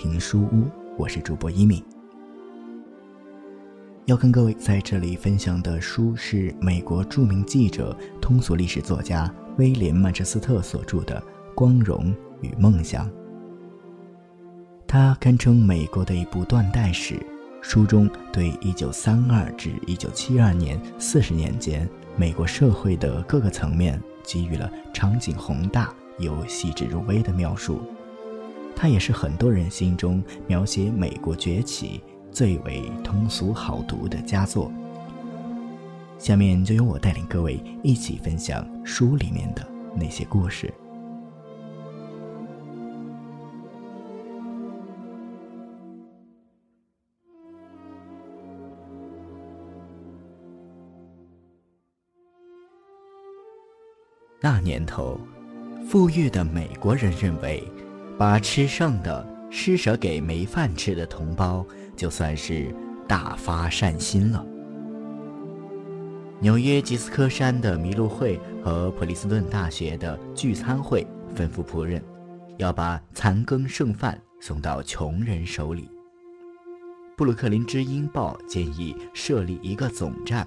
听书屋，我是主播一米。要跟各位在这里分享的书是美国著名记者、通俗历史作家威廉·曼彻斯特所著的《光荣与梦想》。它堪称美国的一部断代史，书中对1932至1972年四十年间美国社会的各个层面给予了场景宏大。又细致入微的描述，它也是很多人心中描写美国崛起最为通俗好读的佳作。下面就由我带领各位一起分享书里面的那些故事。那年头。富裕的美国人认为，把吃剩的施舍给没饭吃的同胞，就算是大发善心了。纽约吉斯科山的麋鹿会和普林斯顿大学的聚餐会吩咐仆人，要把残羹剩饭送到穷人手里。布鲁克林之音报建议设立一个总站。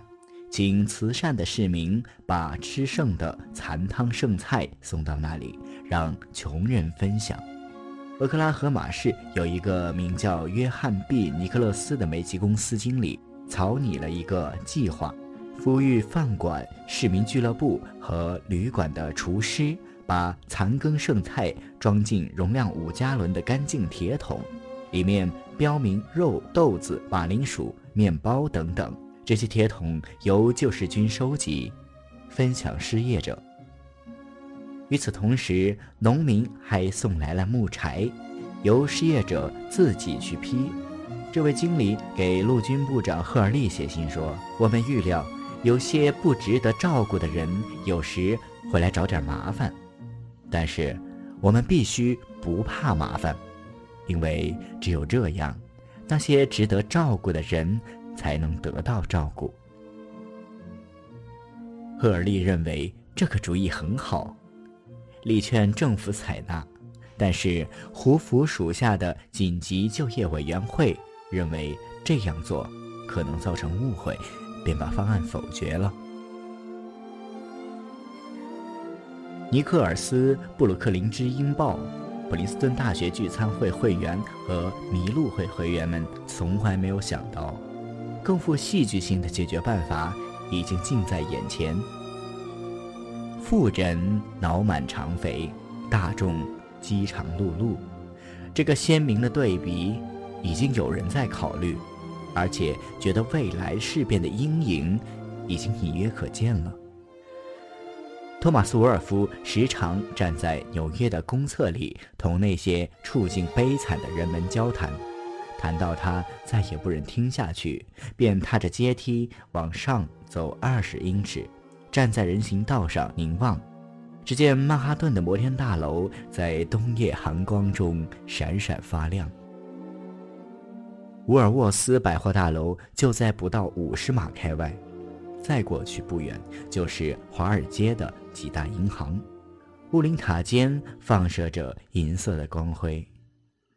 请慈善的市民把吃剩的残汤剩菜送到那里，让穷人分享。俄克拉荷马市有一个名叫约翰 ·B· 尼克勒斯的煤气公司经理，草拟了一个计划：呼吁饭馆、市民俱乐部和旅馆的厨师把残羹剩菜装进容量五加仑的干净铁桶，里面标明肉、豆子、马铃薯、面包等等。这些铁桶由救世军收集，分享失业者。与此同时，农民还送来了木柴，由失业者自己去劈。这位经理给陆军部长赫尔利写信说：“我们预料有些不值得照顾的人有时会来找点麻烦，但是我们必须不怕麻烦，因为只有这样，那些值得照顾的人。”才能得到照顾。赫尔利认为这个主意很好，力劝政府采纳，但是胡佛属下的紧急就业委员会认为这样做可能造成误会，便把方案否决了。尼克尔斯·布鲁克林之音报、普林斯顿大学聚餐会会员和麋鹿会会员们从来没有想到。更富戏剧性的解决办法已经近在眼前。富人脑满肠肥，大众饥肠辘辘，这个鲜明的对比已经有人在考虑，而且觉得未来事变的阴影已经隐约可见了。托马斯·沃尔夫时常站在纽约的公厕里，同那些处境悲惨的人们交谈。谈到他再也不忍听下去，便踏着阶梯往上走二十英尺，站在人行道上凝望。只见曼哈顿的摩天大楼在冬夜寒光中闪闪发亮。沃尔沃斯百货大楼就在不到五十码开外，再过去不远就是华尔街的几大银行，乌林塔间放射着银色的光辉，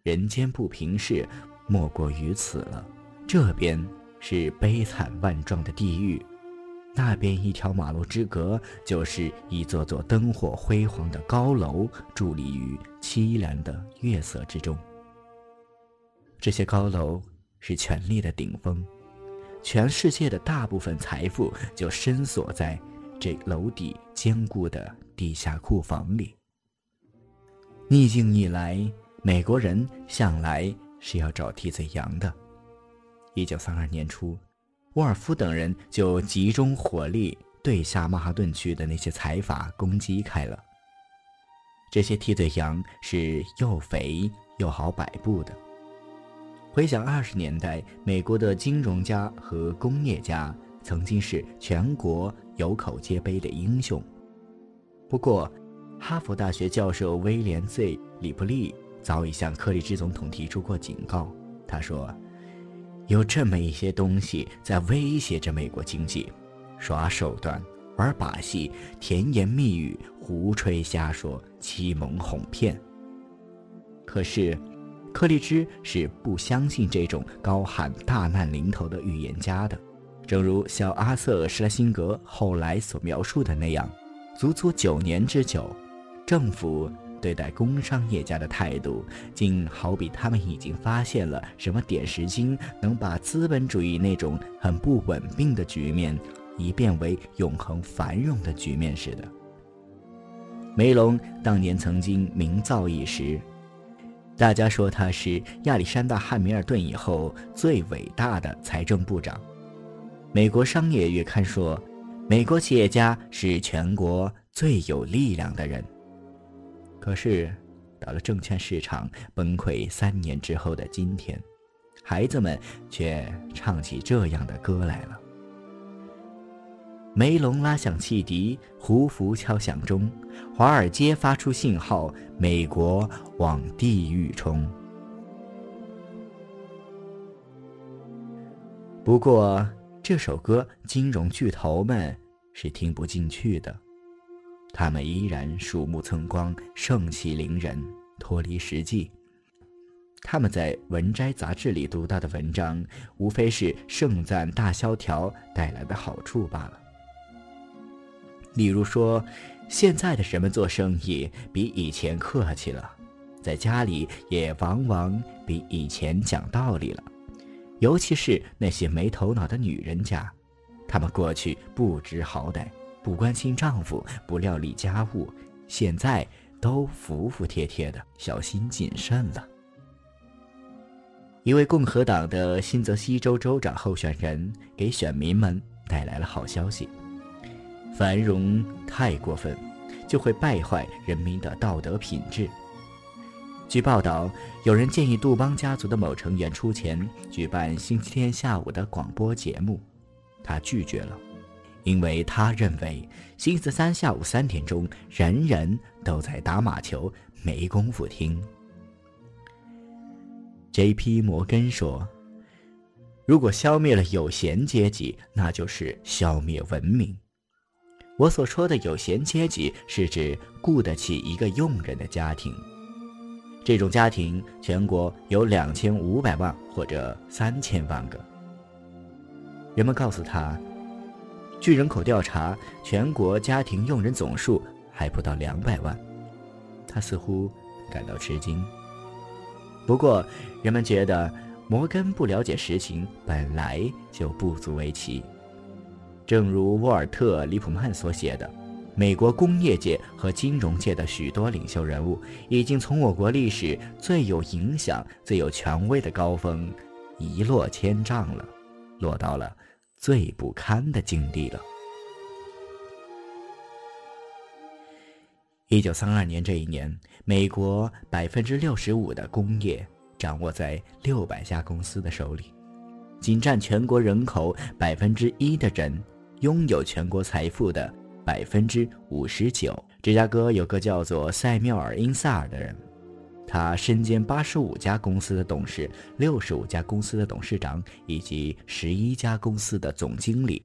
人间不平事。莫过于此了。这边是悲惨万状的地狱，那边一条马路之隔就是一座座灯火辉煌的高楼，伫立于凄凉的月色之中。这些高楼是权力的顶峰，全世界的大部分财富就深锁在这楼底坚固的地下库房里。逆境以来，美国人向来。是要找替罪羊的。一九三二年初，沃尔夫等人就集中火力对下曼哈顿区的那些财阀攻击开了。这些替罪羊是又肥又好摆布的。回想二十年代，美国的金融家和工业家曾经是全国有口皆碑的英雄。不过，哈佛大学教授威廉 ·Z· 里普利。早已向克里芝总统提出过警告。他说：“有这么一些东西在威胁着美国经济，耍手段玩把戏、甜言蜜语、胡吹瞎说、欺蒙哄骗。可是，克利芝是不相信这种高喊大难临头的预言家的。正如小阿瑟·施莱辛格后来所描述的那样，足足九年之久，政府。对待工商业家的态度，竟好比他们已经发现了什么点石金，能把资本主义那种很不稳定的局面，一变为永恒繁荣的局面似的。梅隆当年曾经名噪一时，大家说他是亚历山大·汉密尔顿以后最伟大的财政部长。美国商业月刊说，美国企业家是全国最有力量的人。可是，到了证券市场崩溃三年之后的今天，孩子们却唱起这样的歌来了。梅隆拉响汽笛，胡服敲响钟，华尔街发出信号，美国往地狱冲。不过，这首歌金融巨头们是听不进去的。他们依然鼠目寸光，盛气凌人，脱离实际。他们在《文摘》杂志里读到的文章，无非是盛赞大萧条带来的好处罢了。例如说，现在的人们做生意比以前客气了，在家里也往往比以前讲道理了，尤其是那些没头脑的女人家，她们过去不知好歹。不关心丈夫，不料理家务，现在都服服帖帖的，小心谨慎了。一位共和党的新泽西州州长候选人给选民们带来了好消息：繁荣太过分，就会败坏人民的道德品质。据报道，有人建议杜邦家族的某成员出钱举办星期天下午的广播节目，他拒绝了。因为他认为星期三下午三点钟，人人都在打马球，没工夫听。J.P. 摩根说：“如果消灭了有闲阶级，那就是消灭文明。”我所说的有闲阶级，是指雇得起一个佣人的家庭。这种家庭全国有两千五百万或者三千万个。人们告诉他。据人口调查，全国家庭佣人总数还不到两百万。他似乎感到吃惊。不过，人们觉得摩根不了解实情，本来就不足为奇。正如沃尔特·里普曼所写的，美国工业界和金融界的许多领袖人物，已经从我国历史最有影响、最有权威的高峰一落千丈了，落到了。最不堪的境地了。一九三二年这一年，美国百分之六十五的工业掌握在六百家公司的手里，仅占全国人口百分之一的人拥有全国财富的百分之五十九。芝加哥有个叫做塞缪尔·因萨尔的人。他身兼八十五家公司的董事、六十五家公司的董事长以及十一家公司的总经理。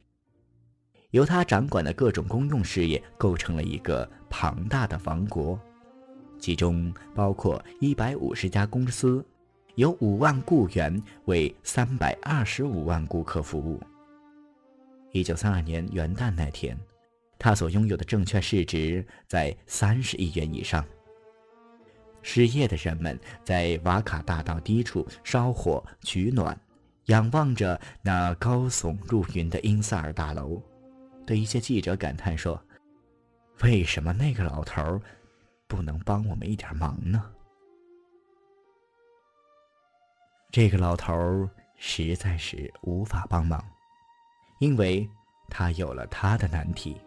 由他掌管的各种公用事业构成了一个庞大的王国，其中包括一百五十家公司，有五万雇员为三百二十五万顾客服务。一九三二年元旦那天，他所拥有的证券市值在三十亿元以上。失业的人们在瓦卡大道低处烧火取暖，仰望着那高耸入云的英萨尔大楼，对一些记者感叹说：“为什么那个老头不能帮我们一点忙呢？”这个老头实在是无法帮忙，因为他有了他的难题。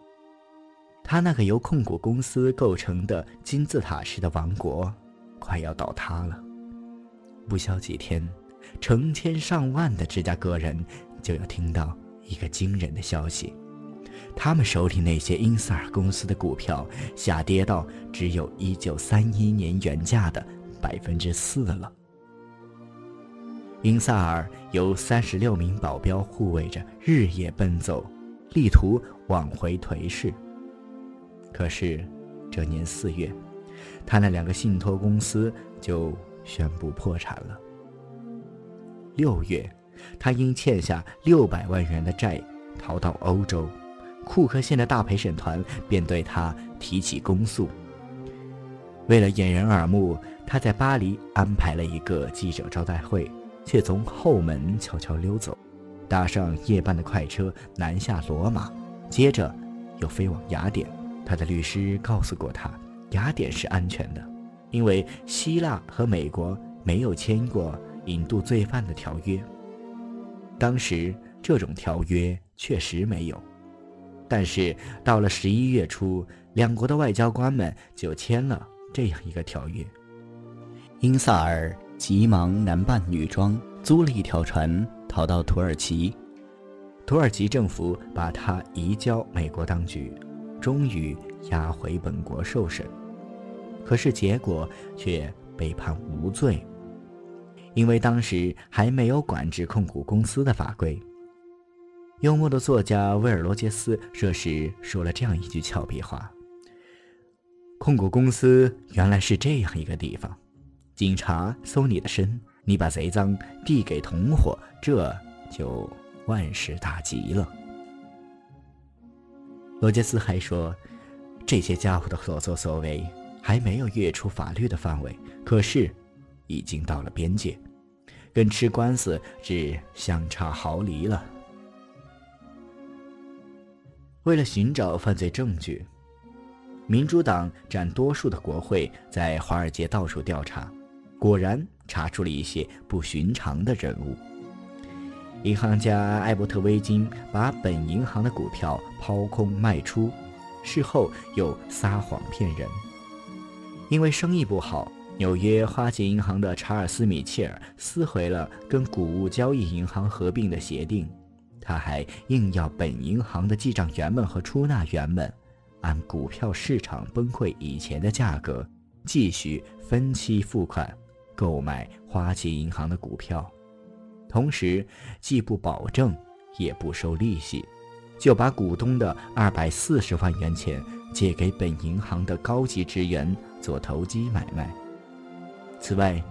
他那个由控股公司构成的金字塔式的王国。快要倒塌了，不消几天，成千上万的芝加哥人就要听到一个惊人的消息：他们手里那些英萨尔公司的股票下跌到只有一九三一年原价的百分之四了。英萨尔由三十六名保镖护卫着，日夜奔走，力图挽回颓势。可是，这年四月，他那两个信托公司就宣布破产了。六月，他因欠下六百万元的债，逃到欧洲。库克县的大陪审团便对他提起公诉。为了掩人耳目，他在巴黎安排了一个记者招待会，却从后门悄悄溜走，搭上夜班的快车南下罗马，接着又飞往雅典。他的律师告诉过他，雅典是安全的，因为希腊和美国没有签过引渡罪犯的条约。当时这种条约确实没有。但是到了十一月初，两国的外交官们就签了这样一个条约。英萨尔急忙男扮女装，租了一条船逃到土耳其。土耳其政府把他移交美国当局，终于押回本国受审。可是结果却被判无罪，因为当时还没有管制控股公司的法规。幽默的作家威尔罗杰斯这时说了这样一句俏皮话：“控股公司原来是这样一个地方，警察搜你的身，你把贼赃递给同伙，这就万事大吉了。”罗杰斯还说：“这些家伙的所作所为还没有越出法律的范围，可是已经到了边界，跟吃官司只相差毫厘了。”为了寻找犯罪证据，民主党占多数的国会在华尔街到处调查，果然查出了一些不寻常的人物。银行家艾伯特·威金把本银行的股票抛空卖出，事后又撒谎骗人。因为生意不好，纽约花旗银行的查尔斯·米切尔撕毁了跟谷物交易银行合并的协定。他还硬要本银行的记账员们和出纳员们，按股票市场崩溃以前的价格，继续分期付款购买花旗银行的股票，同时既不保证，也不收利息，就把股东的二百四十万元钱借给本银行的高级职员做投机买卖。此外，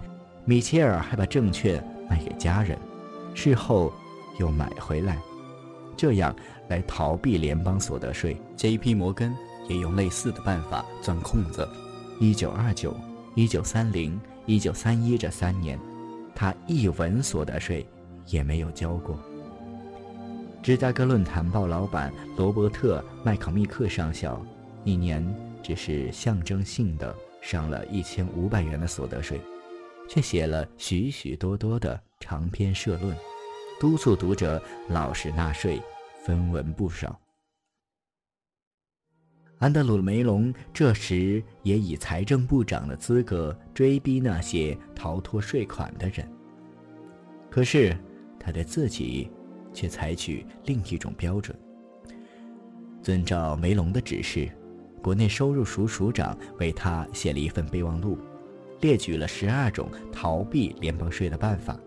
米切尔还把证券卖给家人，事后。又买回来，这样来逃避联邦所得税。J.P. 摩根也用类似的办法钻空子。一九二九、一九三零、一九三一这三年，他一文所得税也没有交过。芝加哥论坛报老板罗伯特·麦考密克上校，一年只是象征性的上了一千五百元的所得税，却写了许许多多的长篇社论。督促读者老实纳税，分文不少。安德鲁·梅隆这时也以财政部长的资格追逼那些逃脱税款的人。可是他对自己却采取另一种标准。遵照梅隆的指示，国内收入署署长为他写了一份备忘录，列举了十二种逃避联邦税的办法。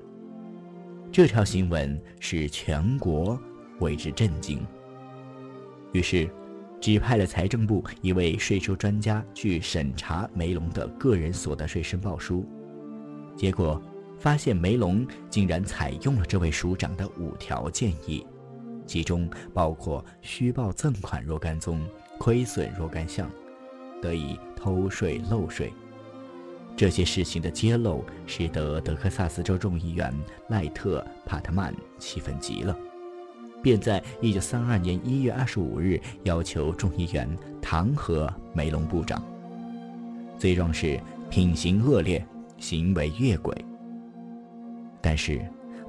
这条新闻使全国为之震惊。于是，指派了财政部一位税收专家去审查梅隆的个人所得税申报书。结果发现，梅隆竟然采用了这位署长的五条建议，其中包括虚报赠款若干宗，亏损若干项，得以偷税漏税。这些事情的揭露，使得德克萨斯州众议员赖特·帕特曼气愤极了，便在1932年1月25日要求众议员弹劾梅隆部长，罪状是品行恶劣、行为越轨。但是，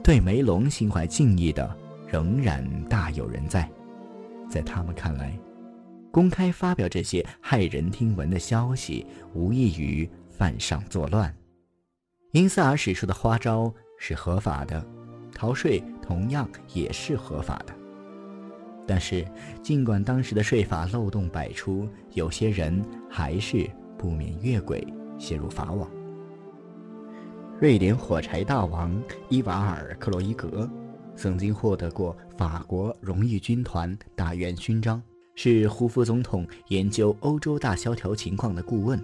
对梅隆心怀敬意的仍然大有人在，在他们看来，公开发表这些骇人听闻的消息，无异于。犯上作乱，因萨尔使出的花招是合法的，逃税同样也是合法的。但是，尽管当时的税法漏洞百出，有些人还是不免越轨，陷入法网。瑞典火柴大王伊瓦尔·克洛伊格，曾经获得过法国荣誉军团大元勋章，是胡佛总统研究欧洲大萧条情况的顾问。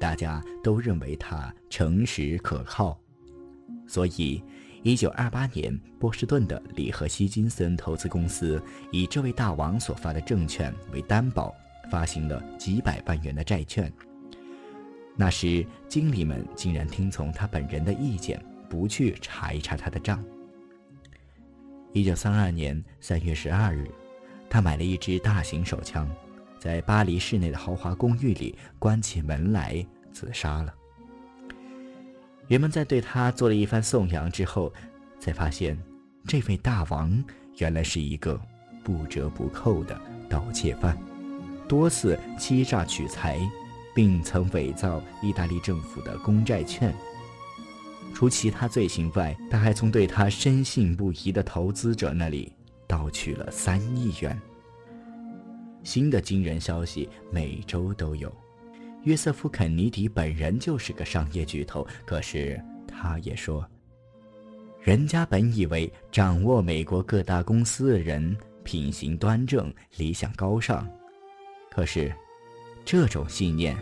大家都认为他诚实可靠，所以，一九二八年，波士顿的里和希金森投资公司以这位大王所发的证券为担保，发行了几百万元的债券。那时，经理们竟然听从他本人的意见，不去查一查他的账。一九三二年三月十二日，他买了一支大型手枪。在巴黎市内的豪华公寓里关起门来自杀了。人们在对他做了一番颂扬之后，才发现，这位大王原来是一个不折不扣的盗窃犯，多次欺诈取财，并曾伪造意大利政府的公债券。除其他罪行外，他还从对他深信不疑的投资者那里盗取了三亿元。新的惊人消息每周都有。约瑟夫·肯尼迪本人就是个商业巨头，可是他也说，人家本以为掌握美国各大公司的人品行端正、理想高尚，可是这种信念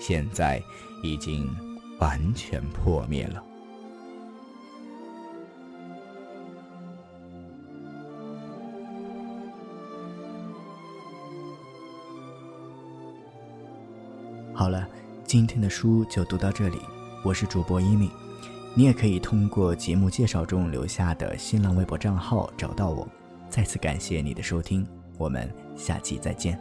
现在已经完全破灭了。好了，今天的书就读到这里。我是主播一米，你也可以通过节目介绍中留下的新浪微博账号找到我。再次感谢你的收听，我们下期再见。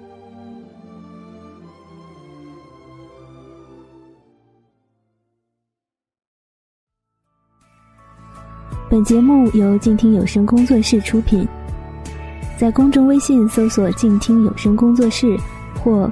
本节目由静听有声工作室出品，在公众微信搜索“静听有声工作室”或。